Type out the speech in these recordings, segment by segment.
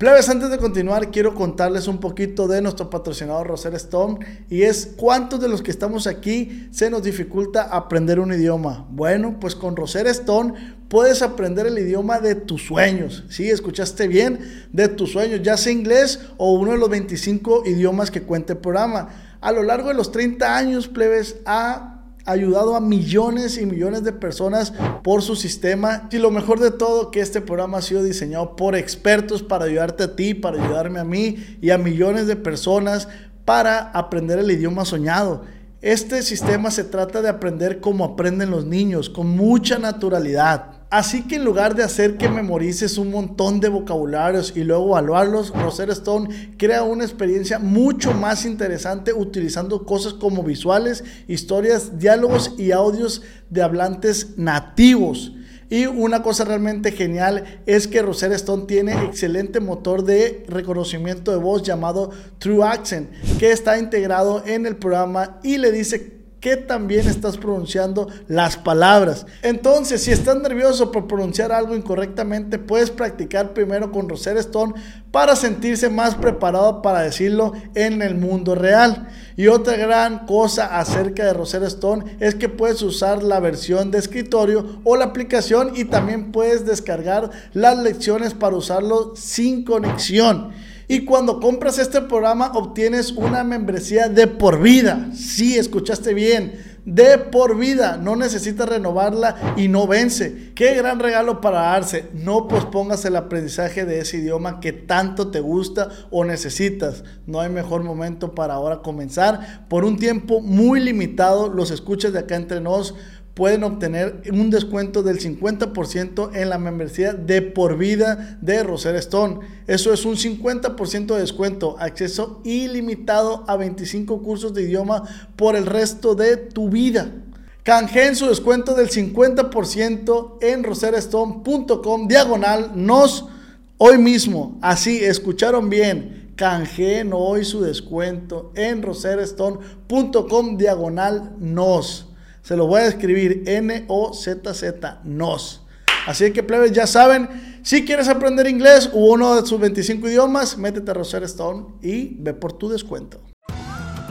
Plebes, antes de continuar, quiero contarles un poquito de nuestro patrocinador Roser Stone y es cuántos de los que estamos aquí se nos dificulta aprender un idioma. Bueno, pues con Roser Stone puedes aprender el idioma de tus sueños. Sí, escuchaste bien, de tus sueños, ya sea inglés o uno de los 25 idiomas que cuenta el programa. A lo largo de los 30 años, plebes, ha ayudado a millones y millones de personas por su sistema. Y lo mejor de todo, que este programa ha sido diseñado por expertos para ayudarte a ti, para ayudarme a mí y a millones de personas para aprender el idioma soñado. Este sistema se trata de aprender como aprenden los niños, con mucha naturalidad. Así que en lugar de hacer que memorices un montón de vocabularios y luego evaluarlos, Rosetta Stone crea una experiencia mucho más interesante utilizando cosas como visuales, historias, diálogos y audios de hablantes nativos. Y una cosa realmente genial es que Rosetta Stone tiene excelente motor de reconocimiento de voz llamado True Accent, que está integrado en el programa y le dice que también estás pronunciando las palabras. Entonces, si estás nervioso por pronunciar algo incorrectamente, puedes practicar primero con Rosetta Stone para sentirse más preparado para decirlo en el mundo real. Y otra gran cosa acerca de Rosetta Stone es que puedes usar la versión de escritorio o la aplicación y también puedes descargar las lecciones para usarlo sin conexión. Y cuando compras este programa obtienes una membresía de por vida. Sí, escuchaste bien. De por vida. No necesitas renovarla y no vence. Qué gran regalo para darse. No pospongas el aprendizaje de ese idioma que tanto te gusta o necesitas. No hay mejor momento para ahora comenzar. Por un tiempo muy limitado, los escuchas de acá entre nos pueden obtener un descuento del 50% en la membresía de por vida de Roser Stone. Eso es un 50% de descuento, acceso ilimitado a 25 cursos de idioma por el resto de tu vida. Canjeen su descuento del 50% en roserstone.com diagonal nos hoy mismo. Así, escucharon bien. Canjeen hoy su descuento en roserstone.com diagonal nos. Se lo voy a escribir N-O-Z-Z, NOS. Así que, plebes, ya saben, si quieres aprender inglés u uno de sus 25 idiomas, métete a Rosetta Stone y ve por tu descuento.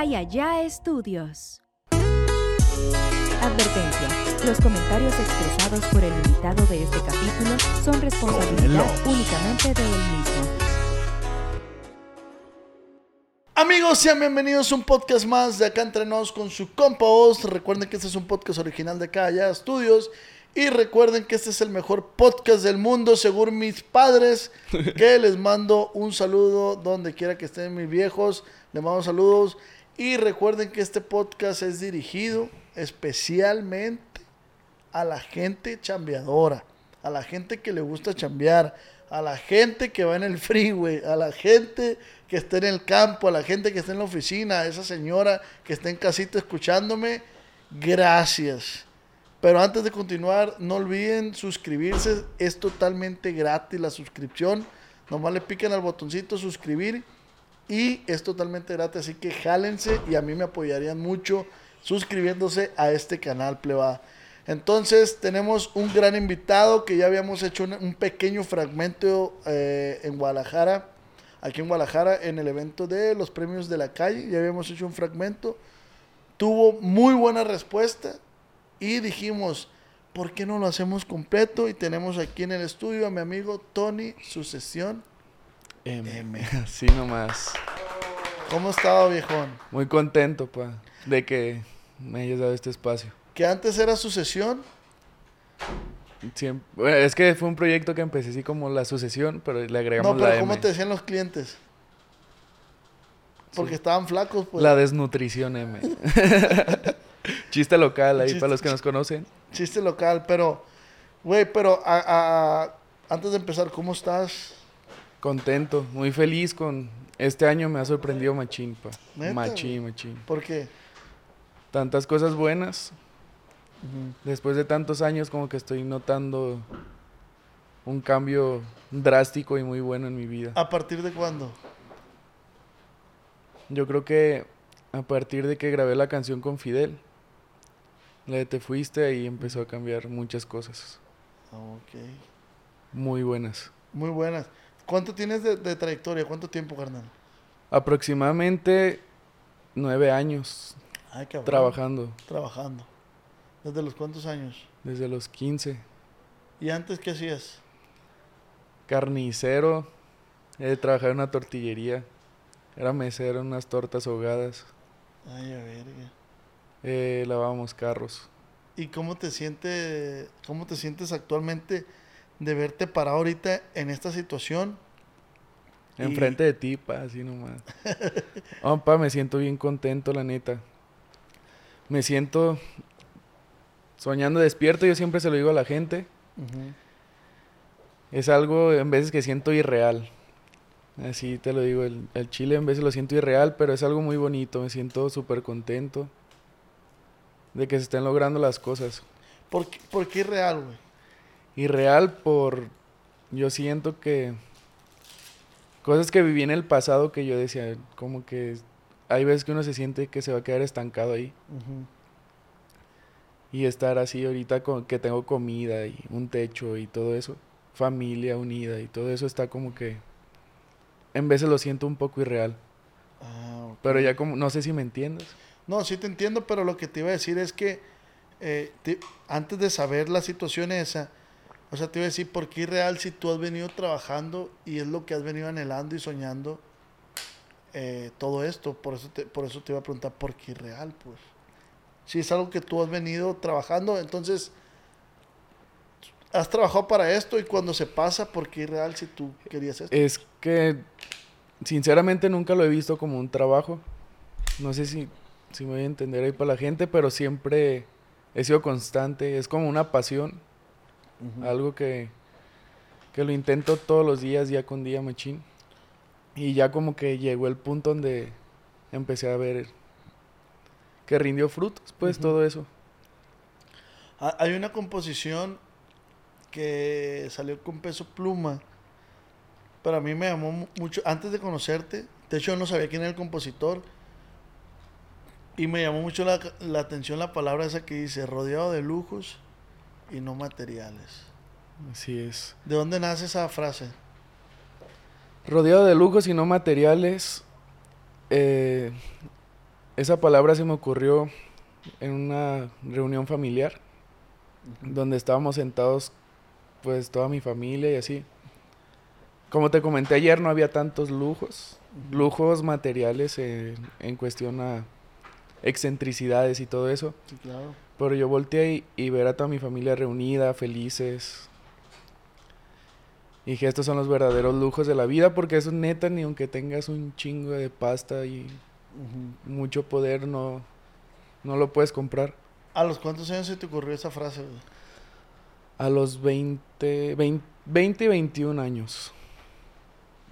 Allá estudios. Advertencia. Los comentarios expresados por el invitado de este capítulo son responsabilidad únicamente de él mismo. Amigos, sean bienvenidos a un podcast más de Acá Entre Nos con su compa Oz. Recuerden que este es un podcast original de Acá Allá Estudios. Y recuerden que este es el mejor podcast del mundo, según mis padres. Que les mando un saludo donde quiera que estén mis viejos. Les mando saludos. Y recuerden que este podcast es dirigido especialmente a la gente chambeadora, a la gente que le gusta chambear, a la gente que va en el freeway, a la gente que está en el campo, a la gente que está en la oficina, a esa señora que está en casita escuchándome. Gracias. Pero antes de continuar, no olviden suscribirse. Es totalmente gratis la suscripción. Nomás le piquen al botoncito suscribir y es totalmente gratis. Así que jálense y a mí me apoyarían mucho suscribiéndose a este canal, pleba. Entonces tenemos un gran invitado que ya habíamos hecho un, un pequeño fragmento eh, en Guadalajara, aquí en Guadalajara, en el evento de los premios de la calle. Ya habíamos hecho un fragmento. Tuvo muy buena respuesta y dijimos, ¿por qué no lo hacemos completo? Y tenemos aquí en el estudio a mi amigo Tony, Sucesión. M. Así nomás. ¿Cómo estaba, viejón? Muy contento, pa, de que me hayas dado este espacio. Que antes era Sucesión. Siempre, bueno, es que fue un proyecto que empecé así como la sucesión, pero le agregamos No, pero la ¿cómo M. te decían los clientes? Porque estaban flacos, pues. La desnutrición M. Chiste local ahí Chiste- para los que nos conocen. Chiste local, pero Güey, pero a- a- antes de empezar, ¿cómo estás? Contento, muy feliz con... Este año me ha sorprendido machín, pa. ¿Neta, Machín, machín. ¿Por qué? Tantas cosas buenas. Después de tantos años como que estoy notando un cambio drástico y muy bueno en mi vida. ¿A partir de cuándo? Yo creo que a partir de que grabé la canción con Fidel, la de Te Fuiste, ahí empezó a cambiar muchas cosas Ah, Ok. muy buenas. Muy buenas. ¿Cuánto tienes de, de trayectoria? ¿Cuánto tiempo, carnal? Aproximadamente nueve años Ay, cabrón. trabajando, Trabajando. ¿Desde los cuántos años? desde los 15. ¿Y antes qué hacías? Carnicero, he trabajado en una tortillería, era mesero en unas tortas ahogadas, Ay, a verga. eh, lavábamos carros. ¿Y cómo te sientes, cómo te sientes actualmente de verte parado ahorita en esta situación? Y- Enfrente de ti, pa, así nomás. Oh, pa, me siento bien contento, la neta. Me siento soñando despierto, yo siempre se lo digo a la gente. Es algo en veces que siento irreal. Así te lo digo, el, el chile en veces lo siento irreal, pero es algo muy bonito, me siento súper contento de que se estén logrando las cosas. ¿Por qué, por qué real, güey? Irreal por, yo siento que cosas que viví en el pasado que yo decía, como que hay veces que uno se siente que se va a quedar estancado ahí. Y estar así ahorita con que tengo comida y un techo y todo eso, familia unida y todo eso está como que en veces lo siento un poco irreal. Ah. Pero ya como, no sé si me entiendes. No, sí te entiendo, pero lo que te iba a decir es que eh, te- antes de saber la situación esa, o sea, te iba a decir, ¿por qué irreal si tú has venido trabajando y es lo que has venido anhelando y soñando eh, todo esto? Por eso, te, por eso te iba a preguntar, ¿por qué irreal? Pues, si es algo que tú has venido trabajando, entonces, has trabajado para esto y cuando se pasa, ¿por qué irreal si tú querías esto? Es que sinceramente nunca lo he visto como un trabajo. No sé si, si me voy a entender ahí para la gente, pero siempre he sido constante. Es como una pasión, Algo que, que lo intento todos los días, día con día, machín. Y ya como que llegó el punto donde empecé a ver que rindió frutos, pues todo eso. Ha- Hay una composición que salió con peso pluma, pero a mí me llamó mu- mucho, antes de conocerte, de hecho yo no sabía quién era el compositor, y me llamó mucho la, la atención la palabra esa que dice, rodeado de lujos y no materiales. Así es. ¿De dónde nace esa frase? Rodeado de lujos y no materiales, eh, esa palabra se me ocurrió en una reunión familiar, donde estábamos sentados, pues toda mi familia y así. Como te comenté ayer, no había tantos lujos, lujos materiales en, en cuestión a excentricidades y todo eso. Sí, claro. Pero yo volteé y, y ver a toda mi familia reunida, felices. Y dije, estos son los verdaderos lujos de la vida, porque eso neta, ni aunque tengas un chingo de pasta y mucho poder, no, no lo puedes comprar. ¿A los cuántos años se te ocurrió esa frase? güey? A los 20, 20, 20 y 21 años.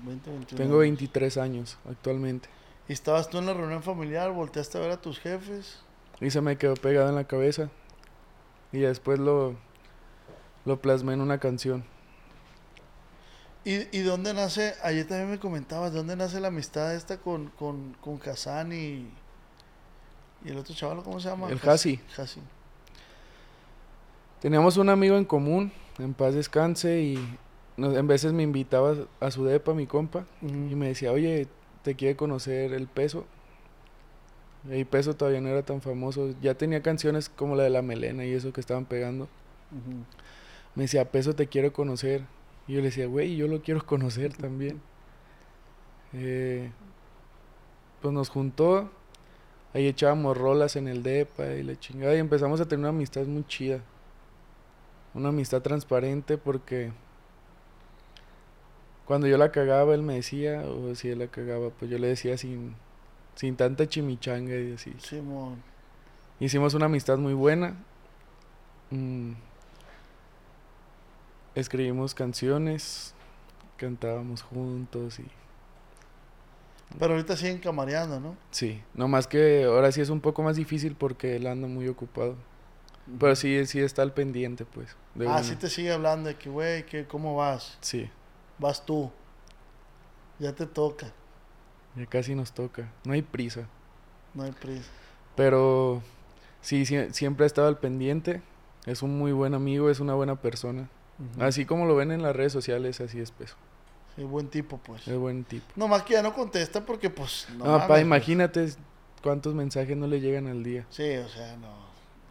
20, 21 Tengo años. 23 años actualmente. Y estabas tú en la reunión familiar, volteaste a ver a tus jefes. Y se me quedó pegado en la cabeza. Y después lo, lo plasmé en una canción. ¿Y, y dónde nace? Ayer también me comentabas, ¿de dónde nace la amistad esta con, con, con Hassan y, y el otro chaval, ¿cómo se llama? El Has- Hasi. Hasi. Teníamos un amigo en común, en paz descanse, y nos- en veces me invitaba a su depa, mi compa, y me decía, oye, te quiere conocer el peso. Y peso todavía no era tan famoso, ya tenía canciones como la de la melena y eso que estaban pegando. Me decía, peso te quiero conocer. Y yo le decía, güey, yo lo quiero conocer también. Eh, pues nos juntó, ahí echábamos rolas en el depa y la chingada, y empezamos a tener una amistad muy chida. Una amistad transparente porque cuando yo la cagaba, él me decía, o si él la cagaba, pues yo le decía sin, sin tanta chimichanga y así. Simón. Hicimos una amistad muy buena. Mm. escribimos canciones, cantábamos juntos y Pero ahorita siguen camareando, ¿no? sí, nomás que ahora sí es un poco más difícil porque él anda muy ocupado. Pero sí, sí está al pendiente, pues. de ah, sí te sigue hablando de que, güey, que ¿cómo vas? Sí, Vas tú. Ya te toca. Ya casi nos toca. No hay prisa. No hay prisa. Pero sí, sie- siempre ha estado al pendiente. Es un muy buen amigo, es una buena persona. Así como lo ven en las redes sociales, así es peso. Sí, buen tipo, pues. Es buen tipo. No más que ya no contesta porque, pues. No, No, mames, pa, pues. imagínate cuántos mensajes no le llegan al día. Sí, o sea, no.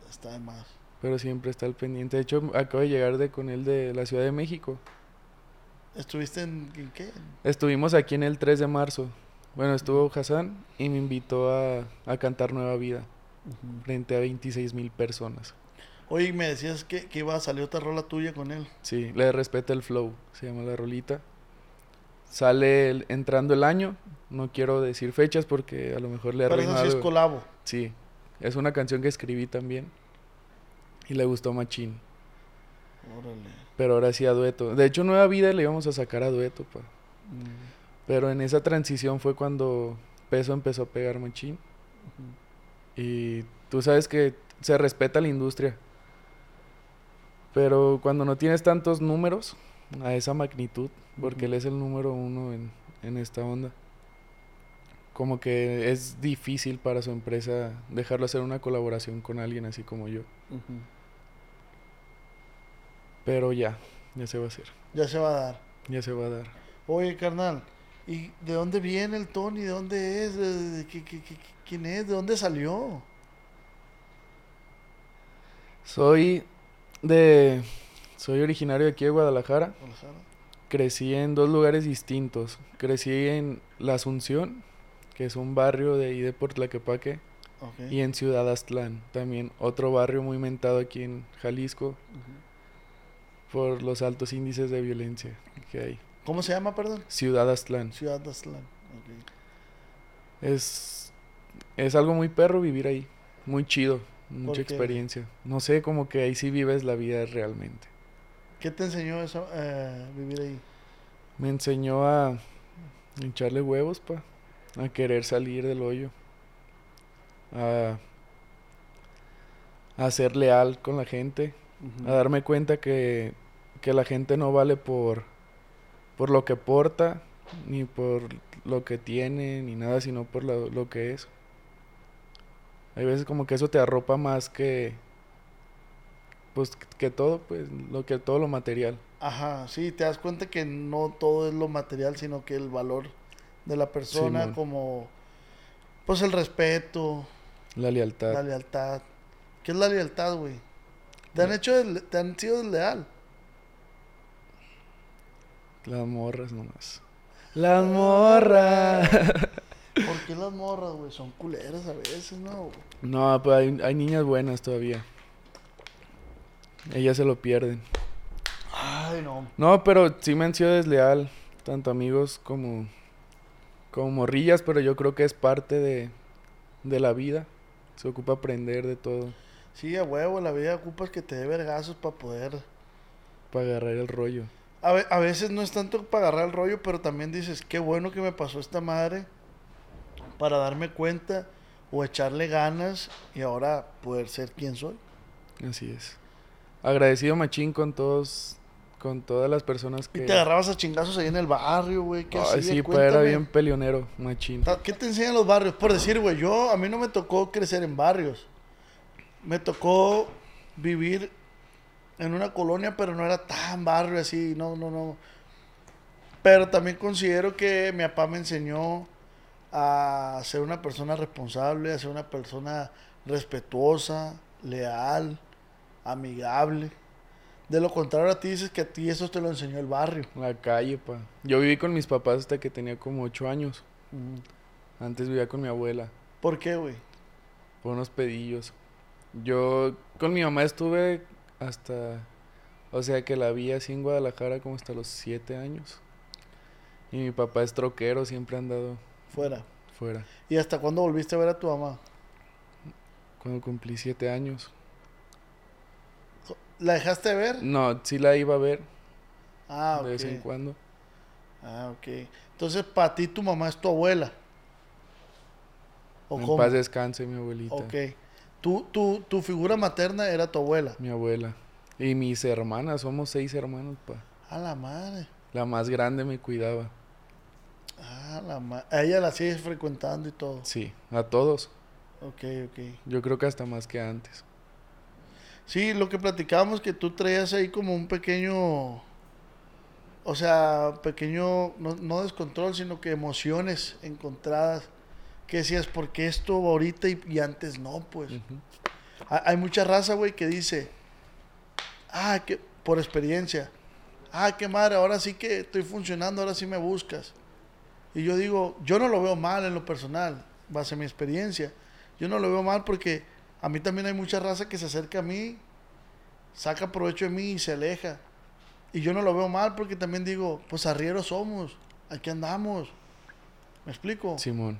Está de más. Pero siempre está al pendiente. De hecho, acabo de llegar de con él de la Ciudad de México. ¿Estuviste en, en qué? Estuvimos aquí en el 3 de marzo. Bueno, estuvo Hassan y me invitó a, a cantar Nueva Vida frente a 26 mil personas. Oye, me decías que, que iba a salir otra rola tuya con él. Sí, le respeta el flow, se llama la rolita. Sale el- entrando el año, no quiero decir fechas porque a lo mejor le Pero eso arruino sí es colabo. Sí, es una canción que escribí también y le gustó machín, Órale. pero ahora sí a dueto. De hecho, Nueva Vida le íbamos a sacar a dueto, pa. Mm. Pero en esa transición fue cuando Peso empezó a pegar machín. Y tú sabes que se respeta la industria. Pero cuando no tienes tantos números a esa magnitud, porque él es el número uno en, en esta onda, como que es difícil para su empresa dejarlo hacer una colaboración con alguien así como yo. Pero ya, ya se va a hacer, Ya se va a dar. ya se va a dar. Oye, carnal, ¿y de dónde viene el Tony? ¿De dónde es? ¿De, de qué- qué- qué- quién es? ¿De dónde salió? Soy de... Soy originario de aquí de Guadalajara. Guadalajara. Crecí en dos lugares distintos. Crecí en La Asunción, que es un barrio de ahí de Portlaquepaque, Ok. y en Ciudad Aztlán, también otro barrio muy mentado aquí en Jalisco por los altos índices de violencia que hay. ¿Cómo se llama, perdón? Ciudad Aztlán. Ciudad Aztlán. Ok. Es, es algo muy perro vivir ahí, muy chido, mucha experiencia. No sé, como que ahí sí vives la vida realmente. ¿Qué te enseñó eso, eh, vivir ahí? Me enseñó a echarle huevos, pa. A querer salir del hoyo. A, a ser leal con la gente. A darme cuenta que, que la gente no vale por, por lo que porta, ni por lo que tiene, ni nada, sino por lo, lo que es. Hay veces como que eso te arropa más que... Pues que todo, pues, lo que todo lo material. Ajá, sí, te das cuenta que no todo es lo material, sino que el valor de la persona, como pues el respeto, La lealtad. la lealtad. ¿Qué es la lealtad, güey? Te han hecho, te han sido desleal. Las morras nomás. Las morras. ¿Por qué las morras, güey? Son culeras a veces, ¿no? no, pues hay, hay niñas buenas todavía. Ellas se lo pierden. Ay, no. No, pero sí me han sido desleal. Tanto amigos como, como morrillas, pero yo creo que es parte de, de la vida. Se ocupa aprender de todo Sí, a huevo, la vida ocupas que te dé vergazos para poder... para agarrar el rollo. A, a veces no es tanto para agarrar el rollo, pero también dices, qué bueno que me pasó esta madre para darme cuenta o echarle ganas y ahora poder ser quien soy. Así es. Agradecido machín con todos, con todas las personas que... Y te agarrabas a chingazos ahí en el barrio, güey. ¿Qué Ay, sí, pues era bien peleonero, machín. ¿Qué te enseñan los barrios? Por decir, güey, yo, a mí no me tocó crecer en barrios. Me tocó vivir en una colonia, pero no era tan barrio así, no, no, no. Pero también considero que mi papá me enseñó a ser una persona responsable, a ser una persona respetuosa, leal, amigable. De lo contrario, a ti dices que a ti eso te lo enseñó el barrio. La calle, pa. Yo viví con mis papás hasta que tenía como ocho años. Antes vivía con mi abuela, ¿Por qué, güey? por unos pedillos. Yo con mi mamá estuve hasta, o sea que la vi así en Guadalajara como hasta los siete años. Y mi papá es troquero, siempre ha andado Fuera. fuera. ¿Y hasta cuándo volviste a ver a tu mamá? Cuando cumplí siete años. ¿La dejaste de ver? No, sí la iba a ver, Ah, de vez en cuando. Ah, ok. Entonces, para ti tu mamá es tu abuela. ¿O en cómo? paz descanse mi abuelita. Ok. Tu, figura materna era tu abuela. Mi abuela. Y mis hermanas, somos seis hermanos, pa. A la madre. La más grande me cuidaba. Ah, la madre. A ella la sigues frecuentando y todo. Sí, a todos. Ok, ok. Yo creo que hasta más que antes. Sí, lo que platicábamos que tú traías ahí como un pequeño, o sea, pequeño, no, no descontrol, sino que emociones encontradas. Que decías, ¿por qué esto ahorita y, y antes no? Pues hay mucha raza, güey, que dice, ah, que por experiencia, ah, qué madre, ahora sí que estoy funcionando, ahora sí me buscas. Y yo digo, yo no lo veo mal en lo personal, base a mi experiencia. Yo no lo veo mal porque a mí también hay mucha raza que se acerca a mí, saca provecho de mí y se aleja. Y yo no lo veo mal porque también digo, pues arrieros somos, aquí andamos. ¿Me explico? Simón.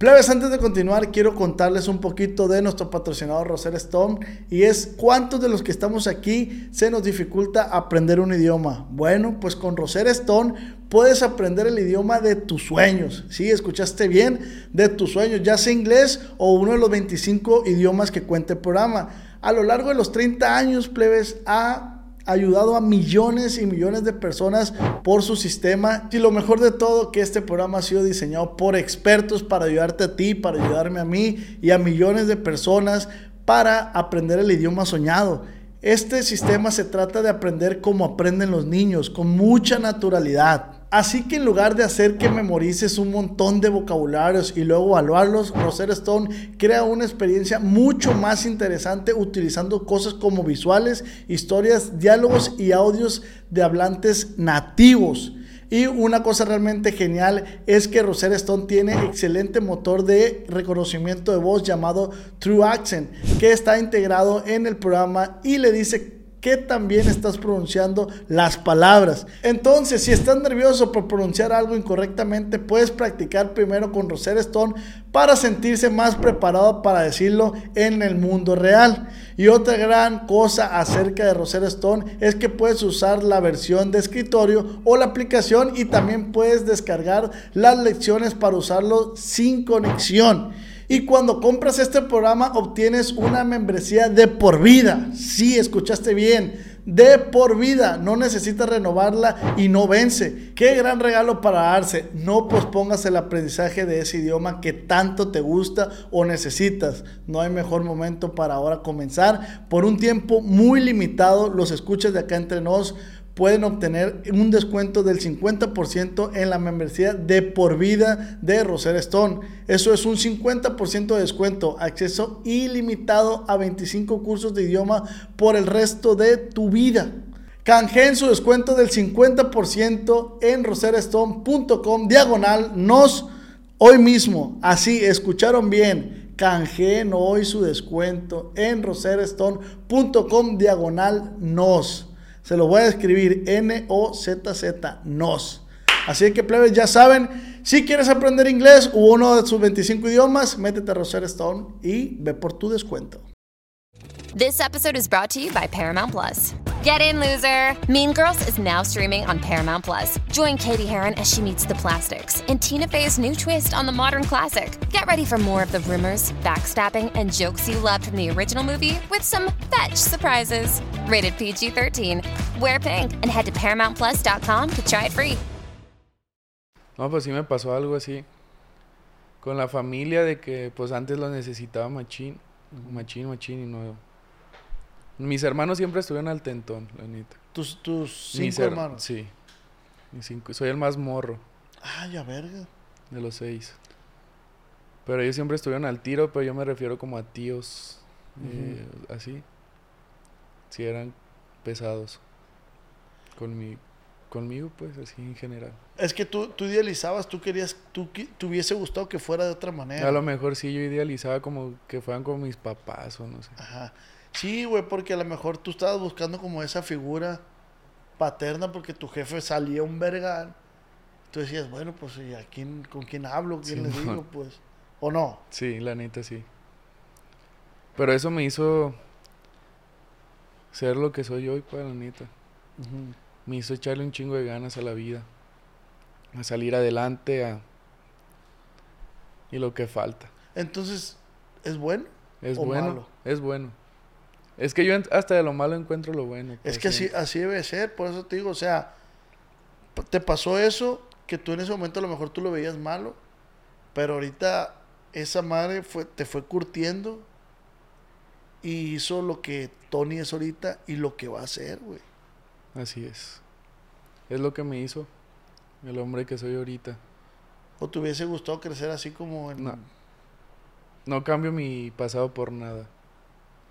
Plebes, antes de continuar, quiero contarles un poquito de nuestro patrocinador Roser Stone y es cuántos de los que estamos aquí se nos dificulta aprender un idioma. Bueno, pues con Roser Stone puedes aprender el idioma de tus sueños. Sí, escuchaste bien, de tus sueños, ya sea inglés o uno de los 25 idiomas que cuenta el programa. A lo largo de los 30 años, plebes, ha ayudado a millones y millones de personas por su sistema. Y lo mejor de todo, que este programa ha sido diseñado por expertos para ayudarte a ti, para ayudarme a mí y a millones de personas para aprender el idioma soñado. Este sistema se trata de aprender como aprenden los niños, con mucha naturalidad. Así que en lugar de hacer que memorices un montón de vocabularios y luego evaluarlos, Rosetta Stone crea una experiencia mucho más interesante utilizando cosas como visuales, historias, diálogos y audios de hablantes nativos. Y una cosa realmente genial es que Rosetta Stone tiene excelente motor de reconocimiento de voz llamado True Accent, que está integrado en el programa y le dice que también estás pronunciando las palabras. Entonces, si estás nervioso por pronunciar algo incorrectamente, puedes practicar primero con Rosetta Stone para sentirse más preparado para decirlo en el mundo real. Y otra gran cosa acerca de Rosetta Stone es que puedes usar la versión de escritorio o la aplicación y también puedes descargar las lecciones para usarlo sin conexión. Y cuando compras este programa obtienes una membresía de por vida. Sí, escuchaste bien. De por vida. No necesitas renovarla y no vence. Qué gran regalo para darse. No pospongas el aprendizaje de ese idioma que tanto te gusta o necesitas. No hay mejor momento para ahora comenzar. Por un tiempo muy limitado, los escuchas de acá entre nos pueden obtener un descuento del 50% en la membresía de por vida de Rosetta Stone. Eso es un 50% de descuento, acceso ilimitado a 25 cursos de idioma por el resto de tu vida. Canjeen su descuento del 50% en roserastone.com diagonal nos hoy mismo. Así, escucharon bien. Canjeen hoy su descuento en roserastone.com diagonal nos. Se lo voy a escribir N-O-Z-Z, NOS. Así que, plebes, ya saben, si quieres aprender inglés u uno de sus 25 idiomas, métete a Rosetta Stone y ve por tu descuento. This episode is brought to you by Paramount Plus. Get in, loser! Mean Girls is now streaming on Paramount Plus. Join Katie Heron as she meets the plastics in Tina Fey's new twist on the modern classic. Get ready for more of the rumors, backstabbing, and jokes you loved from the original movie with some fetch surprises. Rated PG 13. Wear pink and head to ParamountPlus.com to try it free. No, pues sí me pasó algo así. Con la familia de que pues antes lo necesitaba machín. Machín, machín y no. Mis hermanos siempre estuvieron al tentón, la neta. Tus, tus Mis cinco her- hermanos. Sí. Mis cinco. Soy el más morro Ay, a verga. de los seis. Pero ellos siempre estuvieron al tiro, pero yo me refiero como a tíos. eh, así. Sí, eran pesados. Conmi- conmigo, pues, así en general. Es que tú, tú idealizabas, tú querías, tú qui- te hubiese gustado que fuera de otra manera. A lo mejor sí yo idealizaba como que fueran como mis papás o no sé. Ajá. Sí, güey, porque a lo mejor tú estabas buscando como esa figura paterna porque tu jefe salía un vergal. Tú decías, bueno, pues ¿y a quién, con quién hablo? ¿Quién le digo? Pues. ¿O no? Sí, la neta sí. Pero eso me hizo ser lo que soy hoy, pues, la neta. me hizo echarle un chingo de ganas a la vida, a salir adelante, a... y lo que falta. Entonces, ¿es bueno? Es ¿O bueno, malo? es bueno. Es que yo hasta de lo malo encuentro lo bueno. Es pues, que sí. así, así debe ser, por eso te digo, o sea, te pasó eso, que tú en ese momento a lo mejor tú lo veías malo, pero ahorita esa madre fue, te fue curtiendo y hizo lo que Tony es ahorita y lo que va a hacer, güey. Así es. Es lo que me hizo el hombre que soy ahorita. ¿O te hubiese gustado crecer así como en... No. No cambio mi pasado por nada.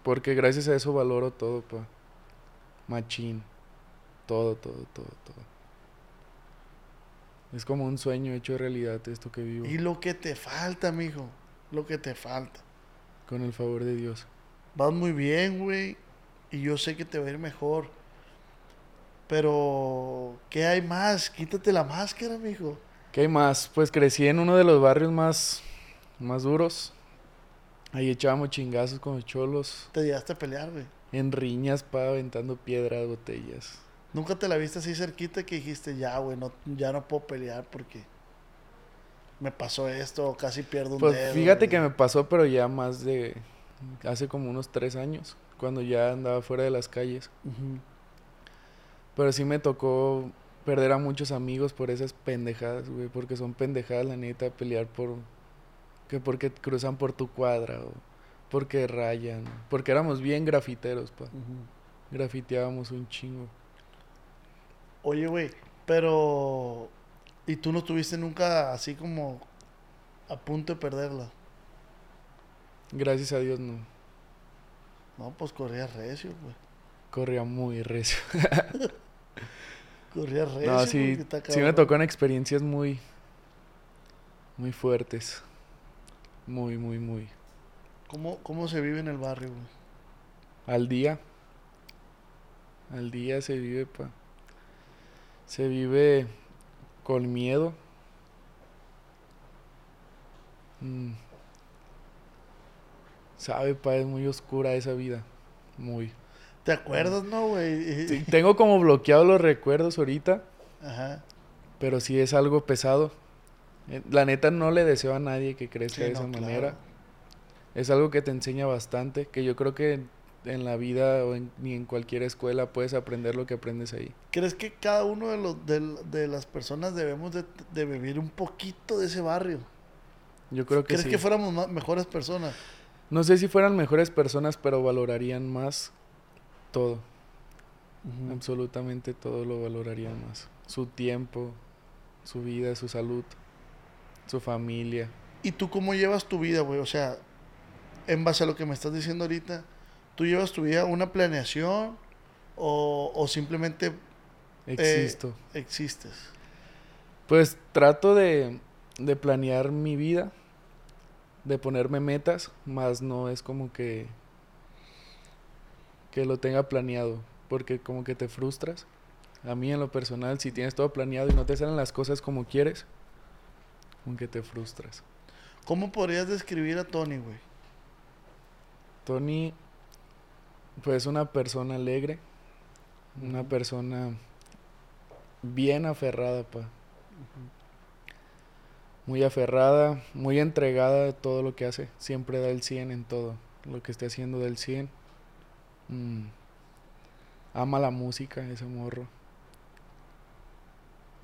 Porque gracias a eso valoro todo, pa. Machín. Todo, todo, todo, todo. Es como un sueño hecho realidad esto que vivo. Y lo que te falta, mijo, lo que te falta. Con el favor de Dios. Vas muy bien, güey. Y yo sé que te va a ir mejor. Pero, ¿qué hay más? Quítate la máscara, mijo. ¿Qué hay más? Pues crecí en uno de los barrios más, más duros. Ahí echábamos chingazos con los cholos. Te llegaste a pelear, güey. En riñas, pa, aventando piedras, botellas. Nunca te la viste así cerquita que dijiste, ya, güey, no, ya no puedo pelear porque me pasó esto, casi pierdo un Pues dedo. fíjate güey". que me pasó, pero ya más de. Hace como unos tres años, cuando ya andaba fuera de las calles. Pero sí me tocó perder a muchos amigos por esas pendejadas, güey. Porque son pendejadas, la neta, pelear por. Que porque cruzan por tu cuadra, o porque rayan. Porque éramos bien grafiteros, pa. Grafiteábamos un chingo. Oye, güey, pero... ¿Y tú no estuviste nunca así como a punto de perderla? Gracias a Dios no. No, pues corrías recio, güey. Corría muy recio. Corrías recio. No, sí, sí me tocó en experiencias muy, muy fuertes. Muy, muy, muy. ¿Cómo, ¿Cómo se vive en el barrio, güey? Al día. Al día se vive, pa. Se vive con miedo. Mm. Sabe, pa, es muy oscura esa vida. Muy. ¿Te acuerdas, no, güey? Sí, Tengo como bloqueados los recuerdos ahorita. Ajá. Pero sí es algo pesado. Eh, La neta no le deseo a nadie que crezca Sí, de esa no, claro. manera. Es algo que te enseña bastante, que yo creo que en la vida o en, ni en cualquier escuela puedes aprender lo que aprendes ahí. ¿Crees que cada uno de, los, de, de las personas debemos de, de vivir un poquito de ese barrio? Yo creo que ¿Crees sí. que fuéramos ma- mejores personas? No sé si fueran mejores personas, pero valorarían más todo. Absolutamente todo lo valorarían más. Su tiempo, su vida, su salud, su familia. ¿Y tú cómo llevas tu vida, güey? O sea, en base a lo que me estás diciendo ahorita, ¿tú llevas tu vida una planeación o, o simplemente eh, Existo. existes? Pues trato de, de planear mi vida, de ponerme metas, más no es como que que lo tenga planeado, porque como que te frustras. A mí en lo personal, si tienes todo planeado y no te salen las cosas como quieres, que te frustras. ¿Cómo podrías describir a Tony, güey? Tony, pues una persona alegre, una persona bien aferrada, pa. Muy aferrada, muy entregada a todo lo que hace. Siempre da el 100 en todo. Lo que esté haciendo del 100. Mm. Ama la música, ese morro.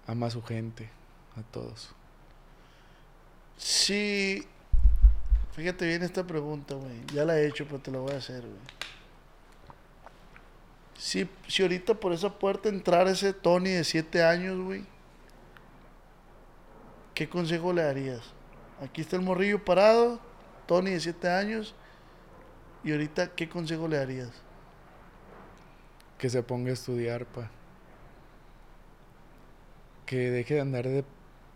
Ama a su gente, a todos. Sí. Fíjate bien esta pregunta, güey. Ya la he hecho, pero te la voy a hacer, güey. Si, si ahorita por esa puerta entrara ese Tony de 7 años, güey, ¿qué consejo le darías? Aquí está el morrillo parado, Tony de 7 años, y ahorita, ¿qué consejo le darías? Que se ponga a estudiar, pa. Que deje de andar de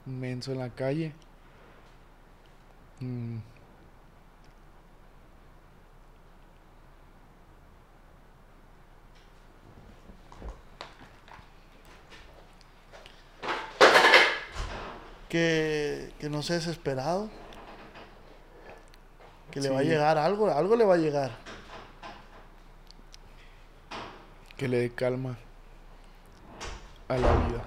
menso en la calle. Mm. Que, que no sea desesperado. Que le va a llegar algo, algo le va a llegar. Que le dé calma. a la vida.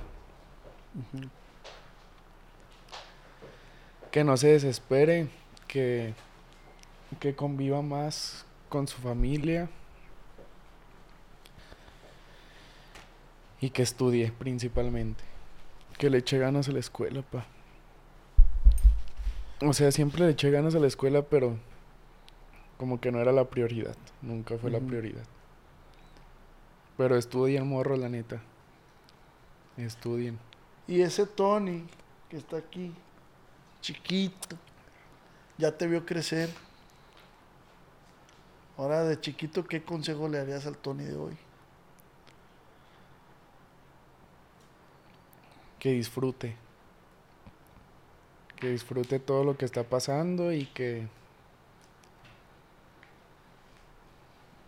Que no se desespere, que, que conviva más con su familia y que estudie principalmente. Que le eche ganas a la escuela, pa. O sea, siempre le eché ganas a la escuela, pero como que no era la prioridad. Nunca fue la prioridad. Pero estudien, morro, la neta. Estudien. Y ese Tony que está aquí, chiquito, ya te vio crecer. Ahora de chiquito, ¿qué consejo le darías al Tony de hoy? Que disfrute. Que disfrute todo lo que está pasando y que.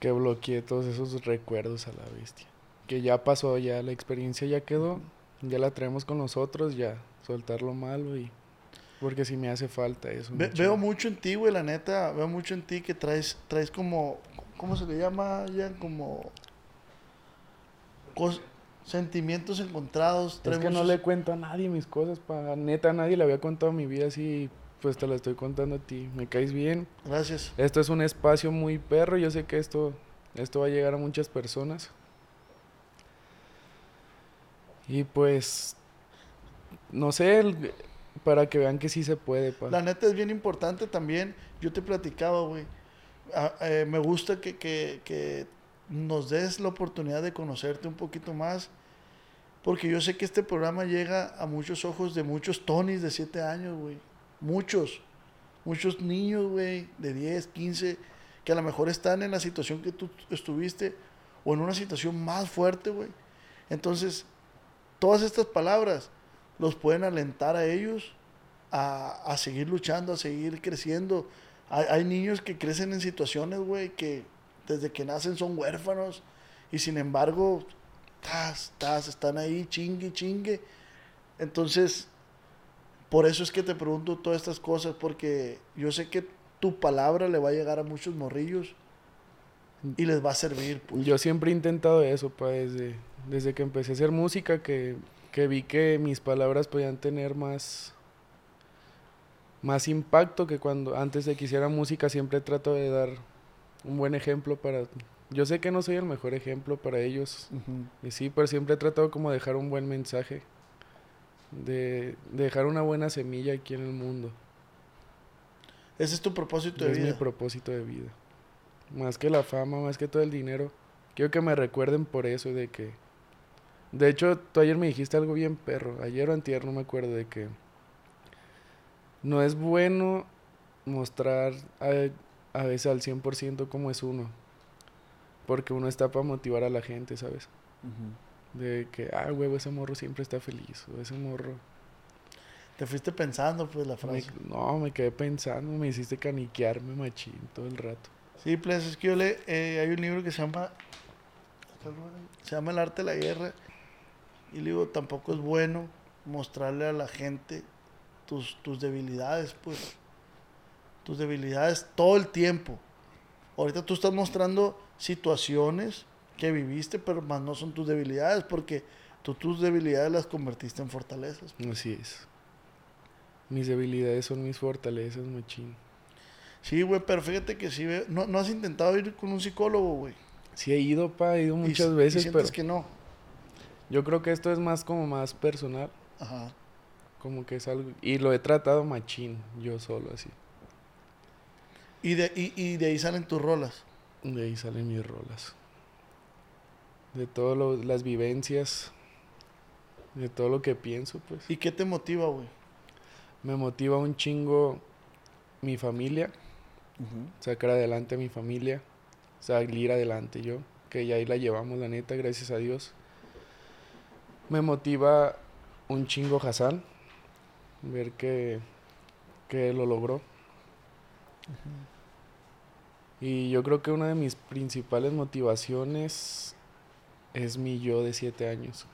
Que bloquee todos esos recuerdos a la bestia. Que ya pasó, ya la experiencia ya quedó. Ya la traemos con nosotros, ya. Soltar lo malo y. Porque si me hace falta eso. Ve- mucho. veo mucho en ti, güey, la neta, veo mucho en ti que traes, traes como, ¿cómo se le llama, ya? Como cos- sentimientos encontrados. Es que no le cuento a nadie mis cosas, pa. Neta, a nadie le había contado mi vida así. Pues te la estoy contando a ti. Me caes bien. Gracias. Esto es un espacio muy perro. Yo sé que esto, esto va a llegar a muchas personas. Y pues, no sé, el- para que vean que sí se puede, pa. La neta es bien importante también. Yo te platicaba, güey. a- eh, me gusta que, que- que nos des la oportunidad de conocerte un poquito más. Porque yo sé que este programa llega a muchos ojos de muchos Tonys de 7 años, güey. Muchos. Muchos niños, güey, de 10, 15, que a lo mejor están en la situación que tú estuviste o en una situación más fuerte, güey. Entonces, todas estas palabras los pueden alentar a ellos a, a seguir luchando, a seguir creciendo. Hay, hay niños que crecen en situaciones, güey, que desde que nacen son huérfanos y sin embargo, tas, tas, están ahí chingue, chingue. Entonces, por eso es que te pregunto todas estas cosas, porque yo sé que tu palabra le va a llegar a muchos morrillos y les va a servir. pues. Yo siempre he intentado eso, pa, desde, desde que empecé a hacer música, que, que vi que mis palabras podían tener más, más impacto que cuando antes de que hiciera música siempre trato de dar un buen ejemplo para... Yo sé que no soy el mejor ejemplo para ellos, y sí, pero siempre he tratado como de dejar un buen mensaje, de, de dejar una buena semilla aquí en el mundo. Ese es tu propósito de Es mi vida. propósito de vida. Más que la fama, más que todo el dinero. Quiero que me recuerden por eso, de que... De hecho, tú ayer me dijiste algo bien perro. Ayer o antier, no me acuerdo, de que... No es bueno mostrar a, a veces al 100% cómo es uno. Porque uno está para motivar a la gente, ¿sabes? De que, ah, huevo, ese morro siempre está feliz. O ese morro... Te fuiste pensando, pues, la me- frase. no, me quedé pensando, me hiciste caniquearme machín todo el rato. Sí, pues es que yo le, eh, hay un libro que se llama se llama El arte de la guerra y le digo, tampoco es bueno mostrarle a la gente tus, tus debilidades, pues. Tus debilidades todo el tiempo. Ahorita tú estás mostrando situaciones que viviste, pero más no son tus debilidades, porque tú tus debilidades las convertiste en fortalezas. Así es. Mis debilidades son mis fortalezas, machín. Sí, güey, pero fíjate que sí, no, no has intentado ir con un psicólogo, güey. Sí he ido, pa, he ido Y- muchas y veces, sientes pero que no. Yo creo que esto es más como más personal, Ajá. como que es algo... Y lo he tratado machín, yo solo, así. Y de, y, y de ahí salen tus rolas. De ahí salen mis rolas. De todas las vivencias, de todo lo que pienso, pues. ¿Y qué te motiva, güey? Me motiva un chingo mi familia, sacar adelante a mi familia, salir adelante yo, que ya ahí la llevamos, la neta, gracias a Dios. Me motiva un chingo Hassan, ver que, que lo logró. Y yo creo que una de mis principales motivaciones es mi yo de siete años.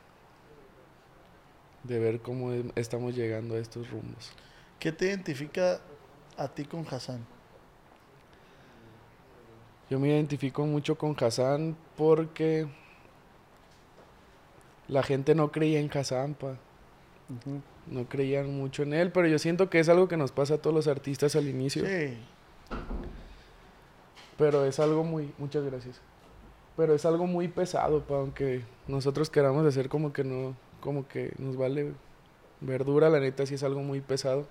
De ver cómo em- estamos llegando a estos rumbos. ¿Qué te identifica a ti con Hassan? Yo me identifico mucho con Hassan porque la gente no creía en Kazampa. No creían mucho en él, pero yo siento que es algo que nos pasa a todos los artistas al inicio. Sí. Pero es algo muy... Muchas gracias. Pero es algo muy pesado, pa, aunque nosotros queramos hacer como que no... Como que nos vale verdura, la neta sí es algo muy pesado.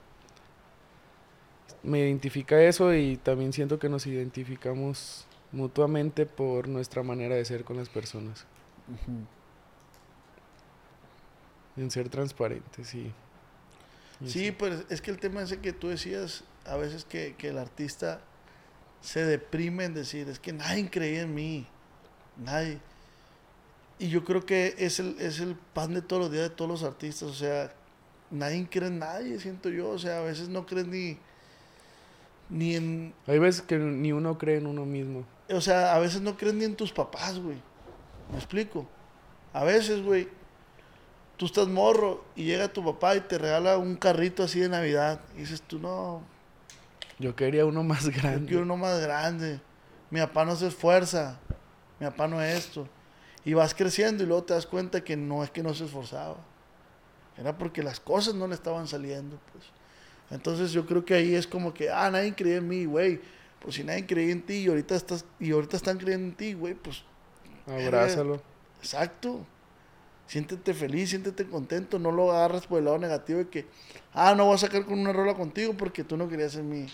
Me identifica eso y también siento que nos identificamos mutuamente por nuestra manera de ser con las personas. En ser transparentes y... y Sí, así. pues es que el tema ese que tú decías, a veces que, que el artista se deprime en decir, es que nadie creía en mí, nadie. Y yo creo que es el, es el pan de todos los días de todos los artistas, o sea, nadie cree en nadie, siento yo, o sea, a veces no crees ni, ni en, Hay veces que ni uno cree en uno mismo. o sea, a veces no crees ni en tus papás, güey. ¿Me explico? A veces, güey, tú estás morro y llega tu papá y te regala un carrito así de Navidad. Y dices tú, no, Yo quería uno más yo grande. quiero uno más grande. Mi papá no se esfuerza. Mi papá no es esto. Y vas creciendo y luego te das cuenta que no es que no se esforzaba. Era porque las cosas no le estaban saliendo, pues. Entonces yo creo que ahí es como que, ah, nadie creía en mí, güey. Pues si nadie creía en ti y ahorita estás y ahorita están creyendo en ti, güey, pues Abrázalo. Exacto. Siéntete feliz, siéntete contento, no lo agarras por el lado negativo de que, ah, no voy a sacar con una rola contigo porque tú no querías en mí.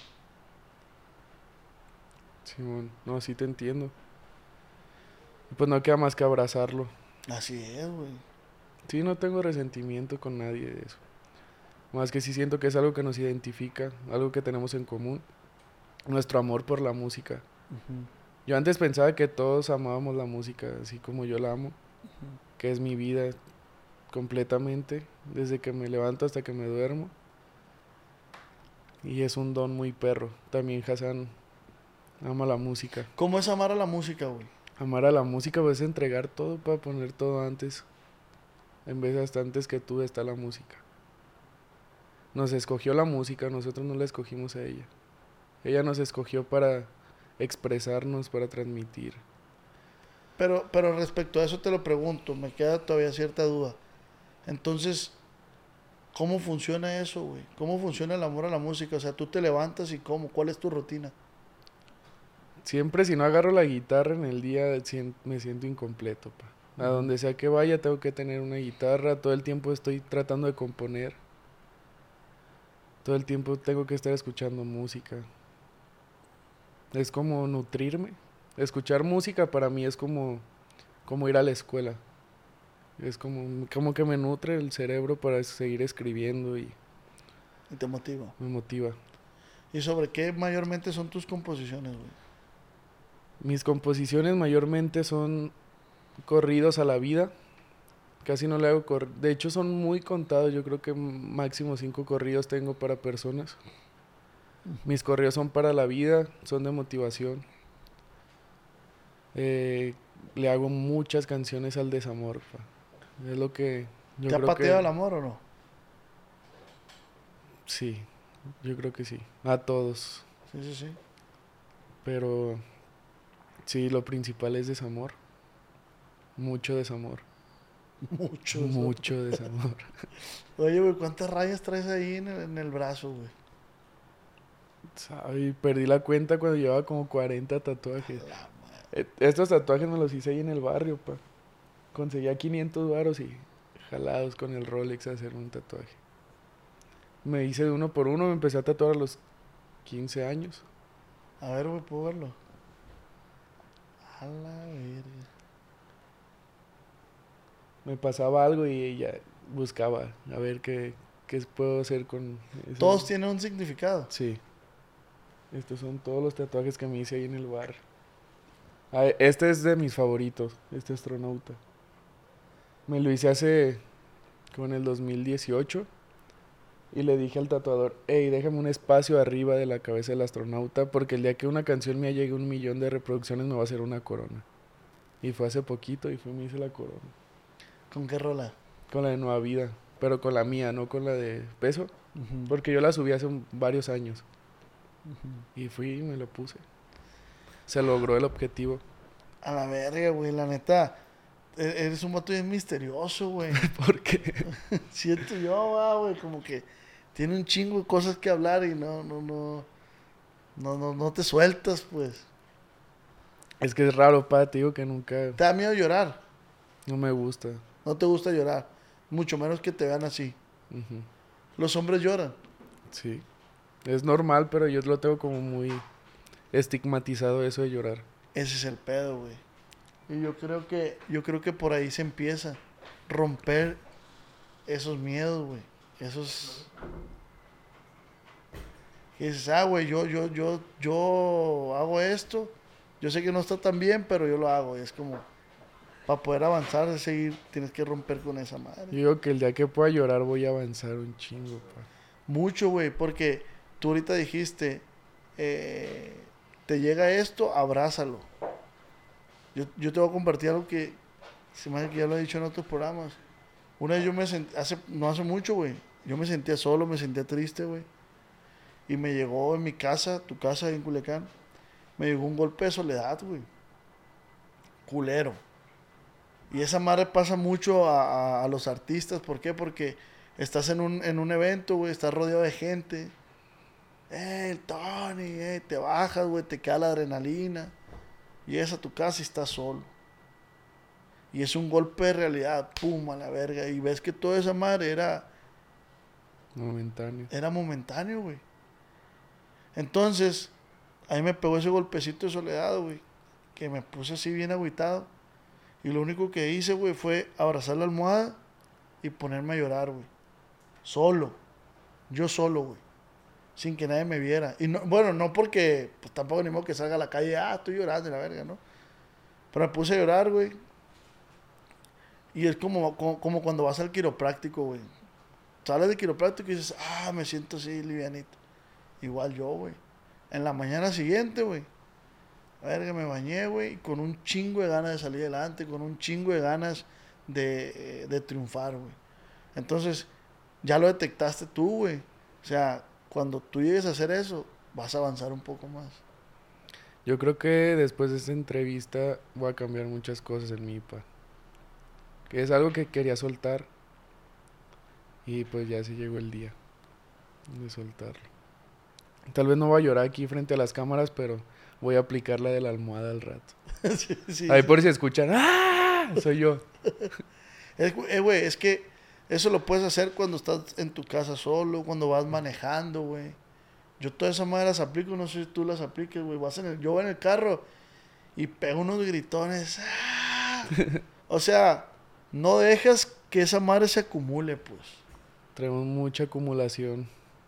Simón, no, sí te entiendo. Y Pues no queda más que abrazarlo. Así es, güey. Sí, no tengo resentimiento con nadie de eso. Más que sí siento que es algo que nos identifica, algo que tenemos en común. Nuestro amor por la música. Yo antes pensaba que todos amábamos la música, así como yo la amo, que es mi vida completamente, desde que me levanto hasta que me duermo. Y es un don muy perro. También Hassan ama la música. ¿Cómo es amar a la música, güey? Amar a la música pues, es entregar todo para poner todo antes. En vez de hasta antes que tú está la música. Nos escogió la música, nosotros no la escogimos a ella. Ella nos escogió para expresarnos, para transmitir. Pero, pero respecto a eso te lo pregunto, me queda todavía cierta duda. Entonces, ¿cómo funciona eso, güey? ¿Cómo funciona el amor a la música? O sea, tú te levantas y cómo, ¿cuál es tu rutina? Siempre si no agarro la guitarra en el día me siento incompleto. Pa. A donde sea que vaya tengo que tener una guitarra, todo el tiempo estoy tratando de componer. Todo el tiempo tengo que estar escuchando música. Es como nutrirme. Escuchar música para mí es como, como ir a la escuela. Es como, como que me nutre el cerebro para seguir escribiendo y Y te motiva. me motiva. ¿Y sobre qué mayormente son tus composiciones, güey? Mis composiciones mayormente son corridos a la vida. Casi no le hago cor- De hecho, son muy contados. Yo creo que máximo cinco corridos tengo para personas. Mis corridos son para la vida, son de motivación. Eh, le hago muchas canciones al desamor. pa. Es lo que yo ¿Te ha pateado que el amor o no? sí, yo creo que sí. A todos. Sí, sí, sí. Pero sí, lo principal es desamor. Mucho desamor. Mucho. Mucho desamor. Oye, güey, ¿cuántas rayas traes ahí en el, en el brazo, güey? Ay, perdí la cuenta cuando llevaba como 40 tatuajes. Eh, Estos tatuajes me los hice ahí en el barrio, pa. Conseguía 500 varos y jalados con el Rolex a hacer un tatuaje. Me hice de uno por uno, me empecé a tatuar a los 15 años. A ver, güey, ¿puedo verlo? A la verga. Me pasaba algo y ya buscaba a ver qué, qué puedo hacer con eso. Todos tienen un significado. Sí. Estos son todos los tatuajes que me hice ahí en el bar. Este es de mis favoritos, este astronauta. Me lo hice hace como en el 2018 y le dije al tatuador, hey, déjame un espacio arriba de la cabeza del astronauta porque el día que una canción mía llegue a un millón de reproducciones me va a hacer una corona. Y fue hace poquito y fue me hice la corona. ¿Con qué rola? Con la de Nueva Vida, pero con la mía, no con la de Peso. Porque yo la subí hace un- varios años. Y fui y me lo puse. Se logró el objetivo. A la verga, güey, la neta. e- eres un vato bien misterioso, güey. ¿Por qué? Siento yo, güey, como que tiene un chingo de cosas que hablar y no, no, no, no, no, no te sueltas, pues. Es que es raro, pa, te digo que nunca, Te da miedo llorar, no me gusta. no te gusta llorar, mucho menos que te vean así. Los hombres lloran. Sí. Es normal, pero yo lo tengo como muy estigmatizado eso de llorar. Ese es el pedo, güey. Y yo creo que, yo creo que por ahí se empieza. Romper esos miedos, güey. Esos. Que dices, ah, güey, yo, yo, yo, yo hago esto. Yo sé que no está tan bien, pero yo lo hago. Y es como, para poder avanzar, seguir, tienes que romper con esa madre. Yo digo que el día que pueda llorar voy a avanzar un chingo, pa. Mucho, güey, porque tú ahorita dijiste, eh, te llega esto, abrázalo. Yo, yo te voy a compartir algo que se me que ya lo he dicho en otros programas. Una vez yo me sentí, hace, no hace mucho, güey, yo me sentía solo, me sentía triste, güey. Y me llegó en mi casa, tu casa en Culiacán, me llegó un golpe de soledad, güey. Culero. Y esa madre pasa mucho a, a- a los artistas. ¿Por qué? Porque estás en un, en un evento, güey, estás rodeado de gente. ¡Eh, el Tony! eh, te bajas, güey, te queda la adrenalina. Llegas a tu casa y estás solo. Y es un golpe de realidad, pum, a la verga. Y ves que toda esa madre era, Momentáneo. era momentáneo, güey. Entonces, ahí me pegó ese golpecito de soledad, güey. Que me puse así bien agüitado. Y lo único que hice, güey, fue abrazar la almohada y ponerme a llorar, güey. Solo. Yo solo, güey. Sin que nadie me viera. Y no, bueno, no porque, pues tampoco ni modo que salga a la calle, ah, estoy llorando la verga, ¿no? Pero me puse a llorar, güey. Y es como, como, cuando vas al quiropráctico, güey. Sales del quiropráctico y dices, ah, me siento así, livianito. Igual yo, güey. En la mañana siguiente, güey. Verga, me bañé, güey, con un chingo de ganas de salir adelante, con un chingo de ganas de, eh, de triunfar, güey. Entonces, ya lo detectaste tú, güey. O sea, cuando tú llegues a hacer eso, vas a avanzar un poco más. Yo creo que después de esta entrevista voy a cambiar muchas cosas en mi pa. Que es algo que quería soltar. Y pues ya se llegó el día de soltarlo. Tal vez no voy a llorar aquí frente a las cámaras, pero voy a aplicar la de la almohada al rato. sí, sí, Ahí sí. por si escuchan, ¡ah! Soy yo. Es, eh, güey, es que eso lo puedes hacer cuando estás en tu casa solo, cuando vas manejando, güey. Yo todas esas madres las aplico, no sé si tú las apliques, güey. Vas en el, yo voy en el carro y pego unos gritones. ¡ah! O sea, no dejas que esa madre se acumule, pues. Traemos mucha acumulación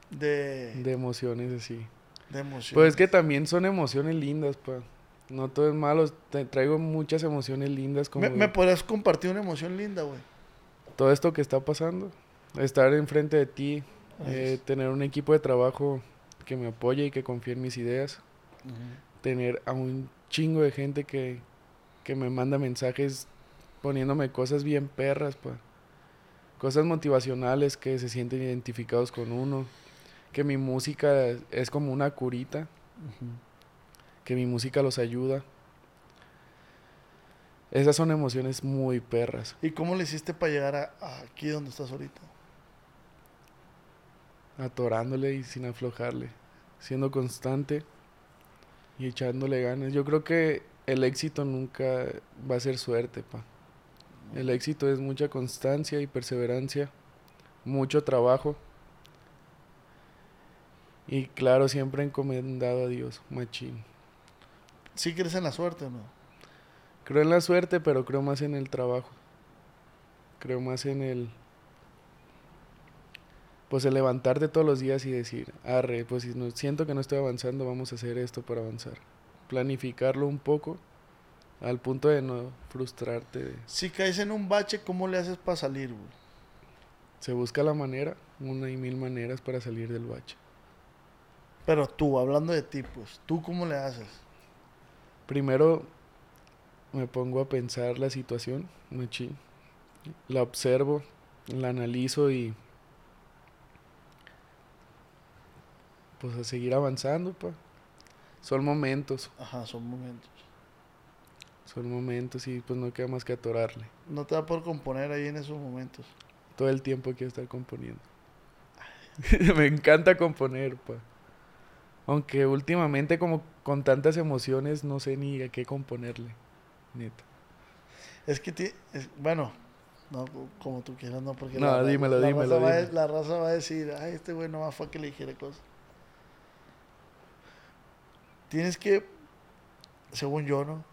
De, de emociones así. de emoción. Pues es que también son emociones lindas, pa. No todo es malo. te- traigo muchas emociones lindas como ¿Me, me podrías compartir una emoción linda, güey? Todo esto que está pasando. Estar enfrente de ti, eh, tener un equipo de trabajo que me apoye y que confíe en mis ideas. Tener a un chingo de gente que, que me manda mensajes poniéndome cosas bien perras, pa. Cosas motivacionales que se sienten identificados con uno. Que mi música es como una curita. Que mi música los ayuda. Esas son emociones muy perras. ¿Y cómo le hiciste para llegar a, a aquí donde estás ahorita? atorándole y sin aflojarle, siendo constante y echándole ganas. Yo creo que el éxito nunca va a ser suerte, pa. El éxito es mucha constancia y perseverancia, mucho trabajo. Y claro, siempre encomendado a Dios, machín. ¿Sí crees en la suerte o no? Creo en la suerte, pero creo más en el trabajo. Creo más en el pues el levantarte todos los días y decir, arre, pues si no, siento que no estoy avanzando, vamos a hacer esto para avanzar. Planificarlo un poco al punto de no frustrarte. de- Si caes en un bache, ¿cómo le haces para salir, güey? Se busca la manera, una y mil maneras para salir del bache. Pero tú, hablando de ti, pues, ¿tú cómo le haces? Primero me pongo a pensar la situación, machín. La observo, la analizo y pues a seguir avanzando, pa. Son momentos. Ajá, son momentos. Son momentos y pues no queda más que atorarle. No te va a poder componer ahí en esos momentos. Todo el tiempo quiero estar componiendo. Me encanta componer, pa. Aunque últimamente como con tantas emociones no sé ni a qué componerle. Neta. Es que, ti- es- bueno, no como tú quieras, no, porque No, dímelo, la dímelo, raza va la raza va a decir, ay, este güey nomás fue a que le dijera cosas. Tienes que, según yo, ¿no?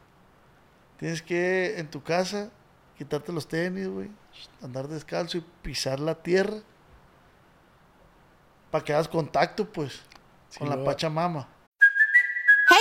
Tienes que en tu casa quitarte los tenis, güey, andar descalzo y pisar la tierra para que hagas contacto, pues, con la Pachamama.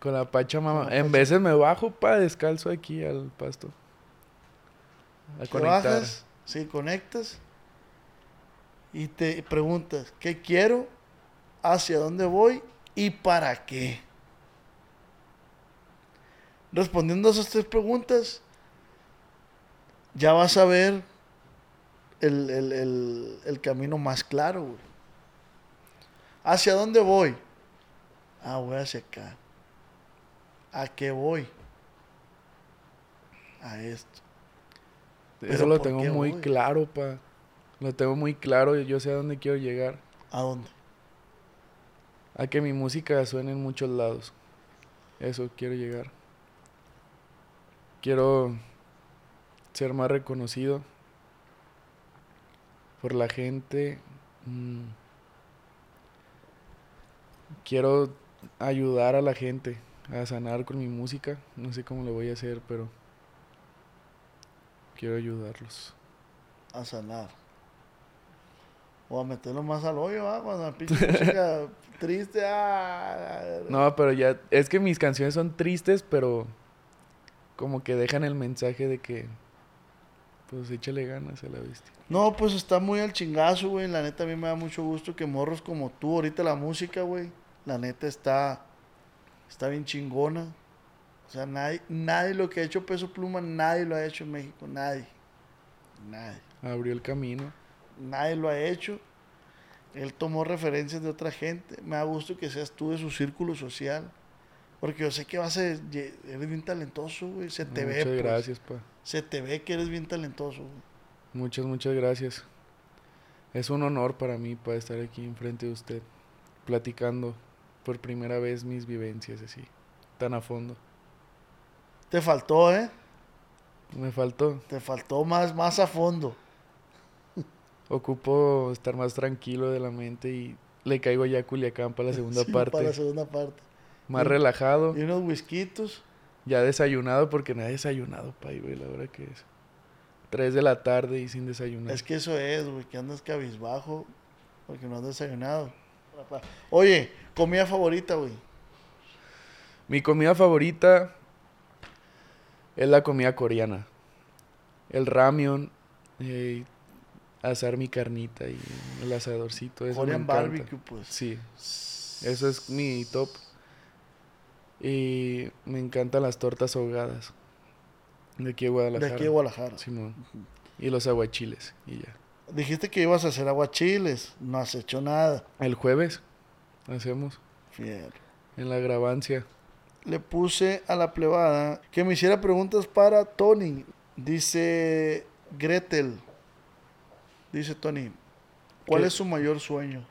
Con la Pachamama. En veces me bajo pa descalzo aquí al pasto. A Te conectar. bajas, sí, conectas y te preguntas, ¿qué quiero? ¿Hacia dónde voy? ¿Y para qué? Respondiendo a esas tres preguntas, ya vas a ver el, el- el- el camino más claro, güey. ¿Hacia dónde voy? Ah, voy hacia acá. ¿A qué voy? A esto. Eso lo ¿por tengo muy voy? claro, pa. Lo tengo muy claro yo sé a dónde quiero llegar. ¿A dónde? A que mi música suene en muchos lados. Eso quiero llegar. Quiero ser más reconocido por la gente. Mm. Quiero ayudar a la gente a sanar con mi música. No sé cómo lo voy a hacer, pero quiero ayudarlos. a sanar. O a meterlo más al hoyo, ¿ah? Cuando la pinche música triste, ah. No, pero ya, es que mis canciones son tristes, pero como que dejan el mensaje de que, pues échale ganas a la bestia. No, pues está muy al chingazo, güey. La neta a mí me da mucho gusto que morros como tú, ahorita la música, güey. La neta está, está bien chingona. O sea, nadie, nadie lo que ha hecho Peso Pluma, nadie lo ha hecho en México, nadie. Nadie. Abrió el camino. nadie lo ha hecho. Él tomó referencias de otra gente. Me da gusto que seas tú de su círculo social. Porque yo sé que vas a... Eres bien talentoso, güey. Se te ve. muchas pues. gracias, pa. Se te ve que eres bien talentoso, güey. Muchas, muchas gracias. Es un honor para mí, para estar aquí enfrente de usted, platicando por primera vez mis vivencias así, tan a fondo. Te faltó, ¿eh? Me faltó. Te faltó más, más a fondo. Ocupo estar más tranquilo de la mente y le caigo ya a Culiacán para la segunda Sí, parte. Para la segunda parte. Más relajado. Y unos whiskitos. Ya desayunado porque no he desayunado, pa, güey, la hora que es. Tres de la tarde y sin desayunar. Es que eso es, güey, que andas cabizbajo porque no has desayunado. Oye, comida favorita, güey. Mi comida favorita es la comida coreana. El ramen, eh, asar mi carnita y el asadorcito. Eso Korean barbecue, pues. Sí, eso es mi top. Y me encantan las tortas ahogadas. De aquí de Guadalajara. De aquí de Guadalajara. Simón. Y los aguachiles. Y ya. Dijiste que ibas a hacer aguachiles. No has hecho nada. El jueves hacemos Fiel. en la grabancia. Le puse a la plebada que me hiciera preguntas para Tony. Dice Gretel. Dice Tony. ¿Cuál ¿Qué? es su mayor sueño?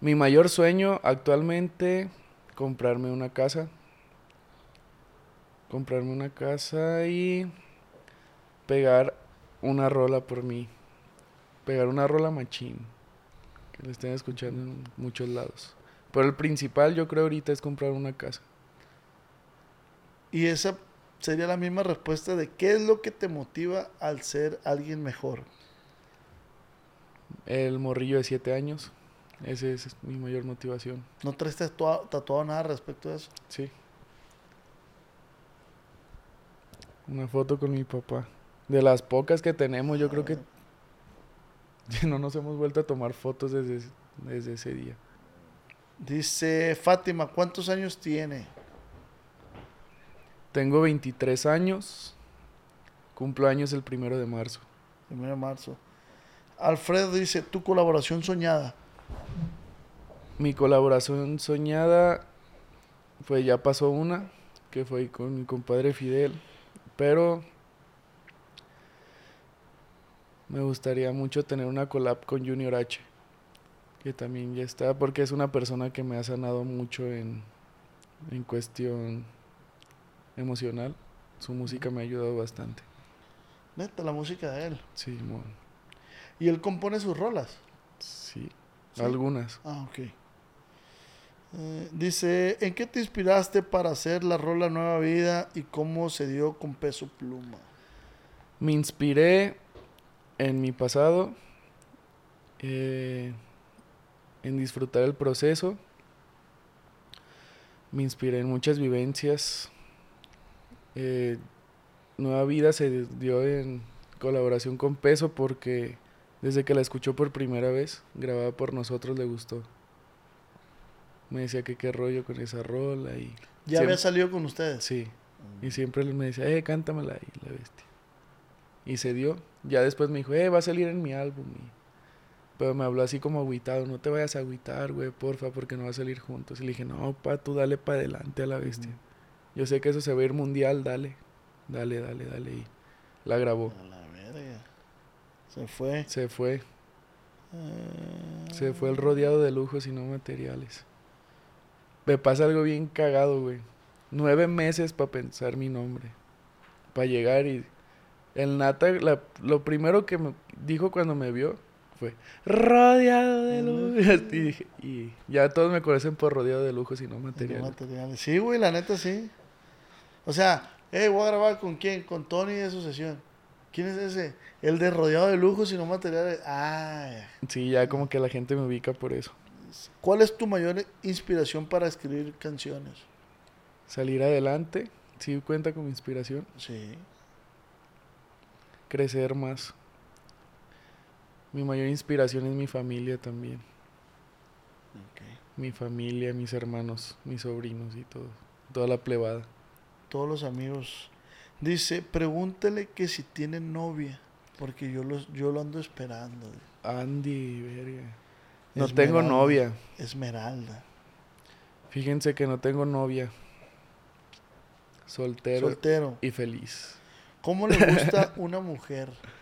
Mi mayor sueño actualmente, comprarme una casa. Comprarme una casa y pegar una rola por mí. Pegar una rola machín. Que la estén escuchando en muchos lados. Pero el principal yo creo ahorita es comprar una casa. Y esa sería la misma respuesta de qué es lo que te motiva al ser alguien mejor. El morrillo de 7 años. Esa es mi mayor motivación. ¿No traes tatuado, tatuado nada respecto a eso? Sí. Una foto con mi papá. De las pocas que tenemos, yo creo que no nos hemos vuelto a tomar fotos desde, desde ese día. Dice Fátima, ¿cuántos años tiene? Tengo 23 años. Cumplo años el primero de marzo. Primero de marzo. Alfredo dice, tu colaboración soñada. Mi colaboración soñada, pues ya pasó una, que fue con mi compadre Fidel. Pero me gustaría mucho tener una collab con Junior H, que también ya está, porque es una persona que me ha sanado mucho en, en cuestión emocional. Su música me ha ayudado bastante. Neta, la música de él. Sí, mo- Y él compone sus rolas. sí, Sí. algunas. Ah, ok. Eh, dice, ¿en qué te inspiraste para hacer la rola Nueva Vida y cómo se dio con peso pluma? Me inspiré en mi pasado, eh, en disfrutar el proceso. Me inspiré en muchas vivencias. Eh, Nueva Vida se dio en colaboración con Peso porque desde que la escuchó por primera vez, grabada por nosotros, le gustó. Me decía que qué rollo con esa rola y... ¿Ya siempre- había salido con ustedes? Sí. Y siempre él me decía, eh, cántamela y la bestia. Y se dio. Ya después me dijo, eh, va a salir en mi álbum. y- Pero me habló así como agüitado, no te vayas a agüitar, güey, porfa, porque no va a salir juntos. Y le dije, no, pa, tú dale para adelante a la bestia. Yo sé que eso se va a ir mundial, dale. Dale, dale, dale. Y la grabó. A la verga. Se fue. Se fue. Ah, Se fue el rodeado de lujos y no materiales. Me pasa algo bien cagado, güey. Nueve meses para pensar mi nombre. Para llegar y... El Nata, la- lo primero que me dijo cuando me vio fue rodeado de lujos. Y, y ya todos me conocen por rodeado de lujos y no no materiales. materiales. Sí, güey, la neta sí. O sea, eh, voy a grabar con quién? Con Tony de su sesión. ¿Quién es ese? El de rodeado de lujos y no materiales. Ah. Sí, ya como que la gente me ubica por eso. ¿Cuál es tu mayor inspiración para escribir canciones? Salir adelante, sí cuenta con mi inspiración. Sí. Crecer más. Mi mayor inspiración es mi familia también. Mi familia, mis hermanos, mis sobrinos y todo. Toda la plebada. Todos los amigos. Dice, pregúntale que si tiene novia. Porque yo, los, yo lo ando esperando. Andy, verga. No Esmeralda. tengo novia. Esmeralda. Fíjense que no tengo novia. Soltero Soltero. y feliz. ¿Cómo le gusta una mujer?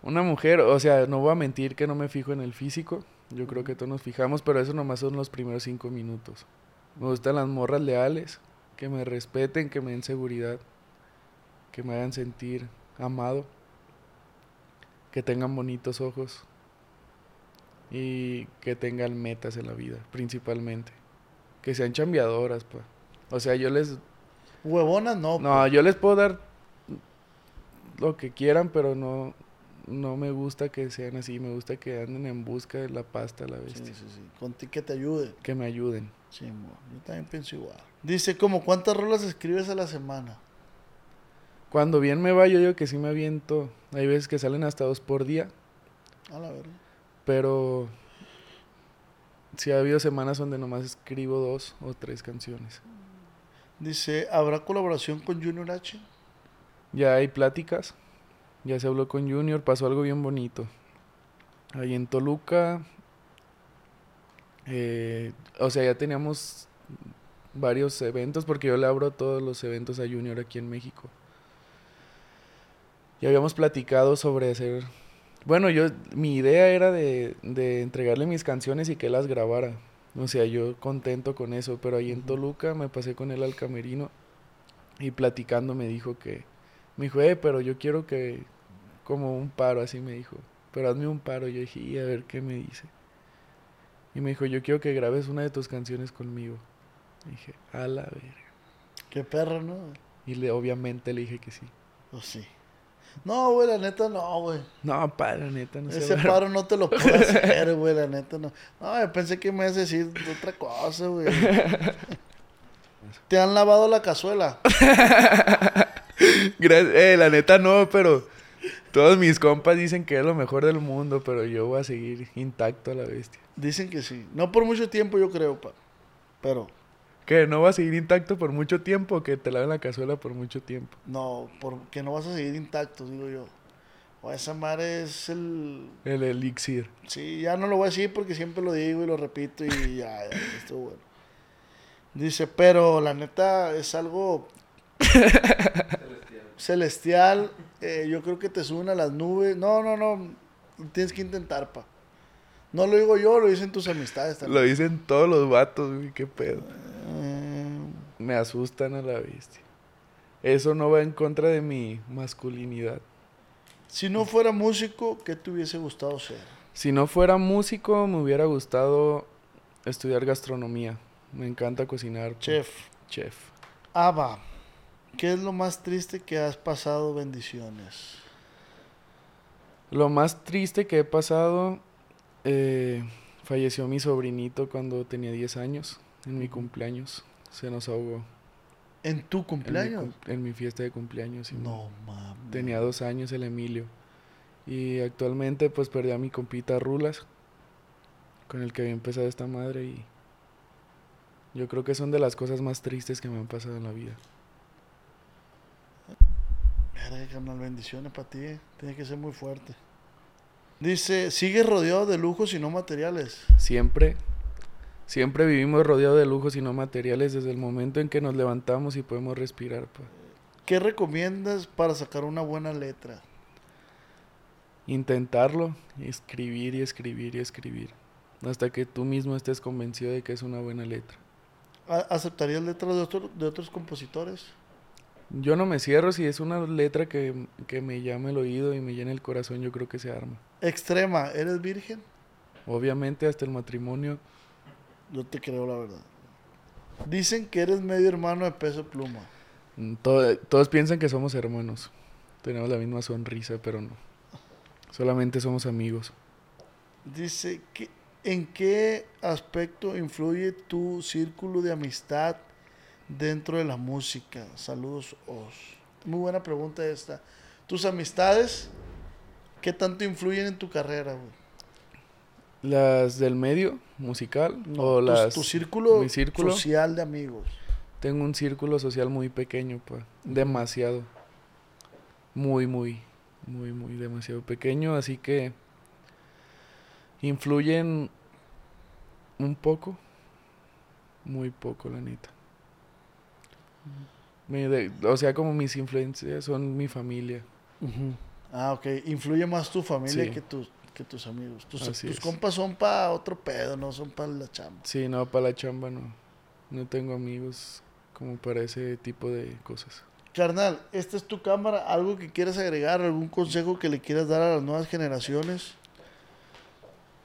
Una mujer, o sea, no voy a mentir que no me fijo en el físico. Yo creo que todos nos fijamos, pero eso nomás son los primeros cinco minutos. Me gustan las morras leales, que me respeten, que me den seguridad, que me hagan sentir amado, que tengan bonitos ojos y que tengan metas en la vida, principalmente. Que sean chambeadoras, pa. O sea, yo les Huevonas no. no, yo les puedo dar lo que quieran, pero no, no me gusta que sean así. Me gusta que anden en busca de la pasta, la pues. bestia. Sí, sí, sí. Contigo que te ayude. Que me ayuden. Sí, yo también pienso igual. Dice, como cuántas rolas escribes a la semana? Cuando bien me va, yo digo que sí me aviento. Hay veces que salen hasta dos por día, A la verga. pero sí ha habido semanas donde nomás escribo dos o tres canciones. Dice, ¿habrá colaboración con Junior H? Ya hay pláticas, ya se habló con Junior, pasó algo bien bonito. Ahí en Toluca, eh, o sea, ya teníamos varios eventos porque yo le abro todos los eventos a Junior aquí en México. Ya habíamos platicado sobre hacer... Bueno, yo, mi idea era de, de entregarle mis canciones y que las grabara. O sea, yo contento con eso, pero ahí en Toluca me pasé con él al camerino y platicando me dijo que, Me dijo, eh, pero yo quiero que, como un paro, así me dijo. Pero hazme un paro. Yo dije, y a ver qué me dice. Y me dijo, yo quiero que grabes una de tus canciones conmigo. dije, a la verga. Qué perro, ¿no? Y le, obviamente le dije que sí. Pues sí. No, güey, la neta no, güey. No, pa, la neta no Ese paro no te lo puedo hacer, güey, la neta no. No, yo pensé que me ibas a decir otra cosa, güey. ¿Te han lavado la cazuela? Eh, la neta no, pero todos mis compas dicen que es lo mejor del mundo, pero yo voy a seguir intacto a la bestia. Dicen que sí. No por mucho tiempo, yo creo, pa. Pero. ¿Que no vas a seguir intacto por mucho tiempo o que te laven la cazuela por mucho tiempo? No, porque no vas a seguir intacto, digo yo. O esa madre es el... El elixir. Sí, ya no lo voy a decir porque siempre lo digo y lo repito y ya, ya estuvo bueno. Dice, pero la neta es algo celestial. Eh, yo creo que te suben a las nubes. No, no, no. Tienes que intentar, pa. No lo digo yo, lo dicen tus amistades también. Lo dicen todos los vatos, güey, qué pedo. Eh. Me asustan a la bestia. Eso no va en contra de mi masculinidad. Si no fuera músico, ¿qué te hubiese gustado ser? Si no fuera músico, me hubiera gustado estudiar gastronomía. Me encanta cocinar. Chef. Chef. Ava, ¿qué es lo más triste que has pasado? Bendiciones. Lo más triste que he pasado, eh, falleció mi sobrinito cuando tenía 10 años, en mi cumpleaños. Se nos ahogó. ¿En tu cumpleaños? En mi, fiesta de cumpleaños. No, mames. Tenía dos años el Emilio. Y actualmente pues perdí a mi compita Rulas, con el que había empezado esta madre y yo creo que son de las cosas más tristes que me han pasado en la vida. Verga, carnal, bendiciones para ti. Eh. Tiene que ser muy fuerte. Dice, sigue rodeado de lujos y no materiales. Siempre. Siempre vivimos rodeados de lujos y no materiales desde el momento en que nos levantamos y podemos respirar. Pa. ¿Qué recomiendas para sacar una buena letra? Intentarlo, escribir y escribir y escribir. Hasta que tú mismo estés convencido de que es una buena letra. ¿Aceptarías letras de, de otros compositores? Yo no me cierro, si es una letra que, que me llame el oído y me llena el corazón, yo creo que se arma. Extrema, ¿eres virgen? Obviamente, hasta el matrimonio. Yo te creo la verdad. Dicen que eres medio hermano de peso pluma. Mm, todos piensan que somos hermanos. Tenemos la misma sonrisa, pero no. Solamente somos amigos. Dice que ¿En qué aspecto influye tu círculo de amistad dentro de la música? Saludos, Os. Muy buena pregunta esta. ¿Tus amistades qué tanto influyen en tu carrera, ¿Las del medio musical? o las, tu, círculo, social de amigos. Tengo un círculo social muy pequeño, pues. Demasiado. Muy, muy, muy, muy demasiado pequeño. Así que influyen un poco, muy poco, la neta. O sea, como mis influencias son mi familia. Ah, ok. Influye más tu familia que, tus, que tus amigos. Tus, compas son para otro pedo, no son para la chamba. Sí, no, para la chamba no. No tengo amigos como para ese tipo de cosas. Carnal, esta es tu cámara. ¿Algo que quieras agregar? ¿Algún consejo que le quieras dar a las nuevas generaciones?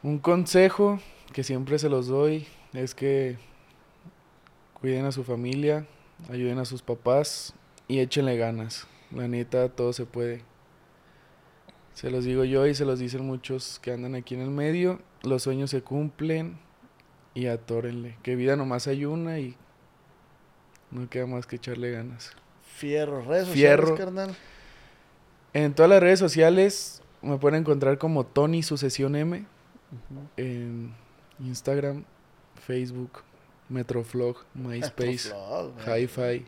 Un consejo que siempre se los doy es que cuiden a su familia, ayuden a sus papás y échenle ganas. La neta, todo se puede. Se los digo yo y se los dicen muchos que andan aquí en el medio. Los sueños se cumplen y atórenle. Que vida nomás hay una y no queda más que echarle ganas. Fierro, redes sociales, carnal. En todas las redes sociales me pueden encontrar como Tony Sucesión M. En Instagram, Facebook, Metroflog, MySpace, Hi-Fi,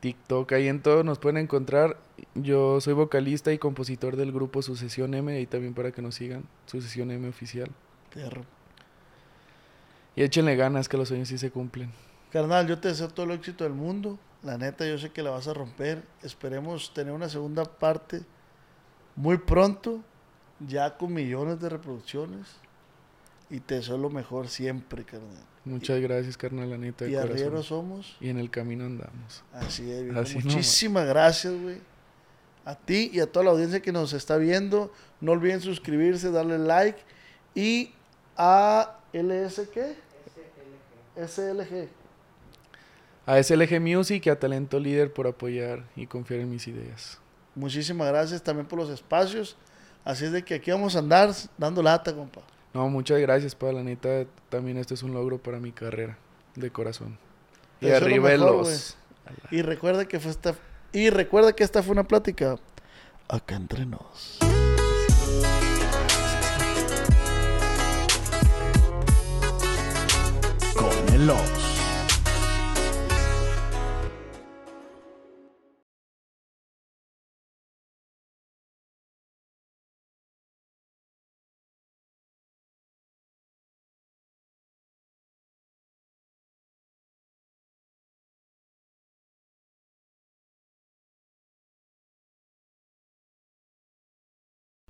TikTok, ahí en todo nos pueden encontrar. Yo soy vocalista y compositor del grupo Sucesión M, y también para que nos sigan, Sucesión M oficial. Y échenle ganas que los sueños sí se cumplen. Carnal, yo te deseo todo el éxito del mundo. La neta, yo sé que la vas a romper. Esperemos tener una segunda parte muy pronto, ya con millones de reproducciones. Y te deseo lo mejor siempre, carnal. Muchas gracias, carnal, la neta de Y corazón. arrieros somos. Y en el camino andamos. Así es, viejo. Así. Muchísimas gracias, güey. A ti y a toda la audiencia que nos está viendo. No olviden suscribirse, darle like. Y a LS, ¿qué? SLG. A SLG Music y a Talento Líder por apoyar y confiar en mis ideas. Muchísimas gracias también por los espacios. Así es de que aquí vamos a andar dando lata, compa. No, muchas gracias, pa. La neta, también este es un logro para mi carrera, de corazón. Y Te arriba mejor, los... Y recuerda que fue esta y recuerda que esta fue una plática acá entre nos. Con el.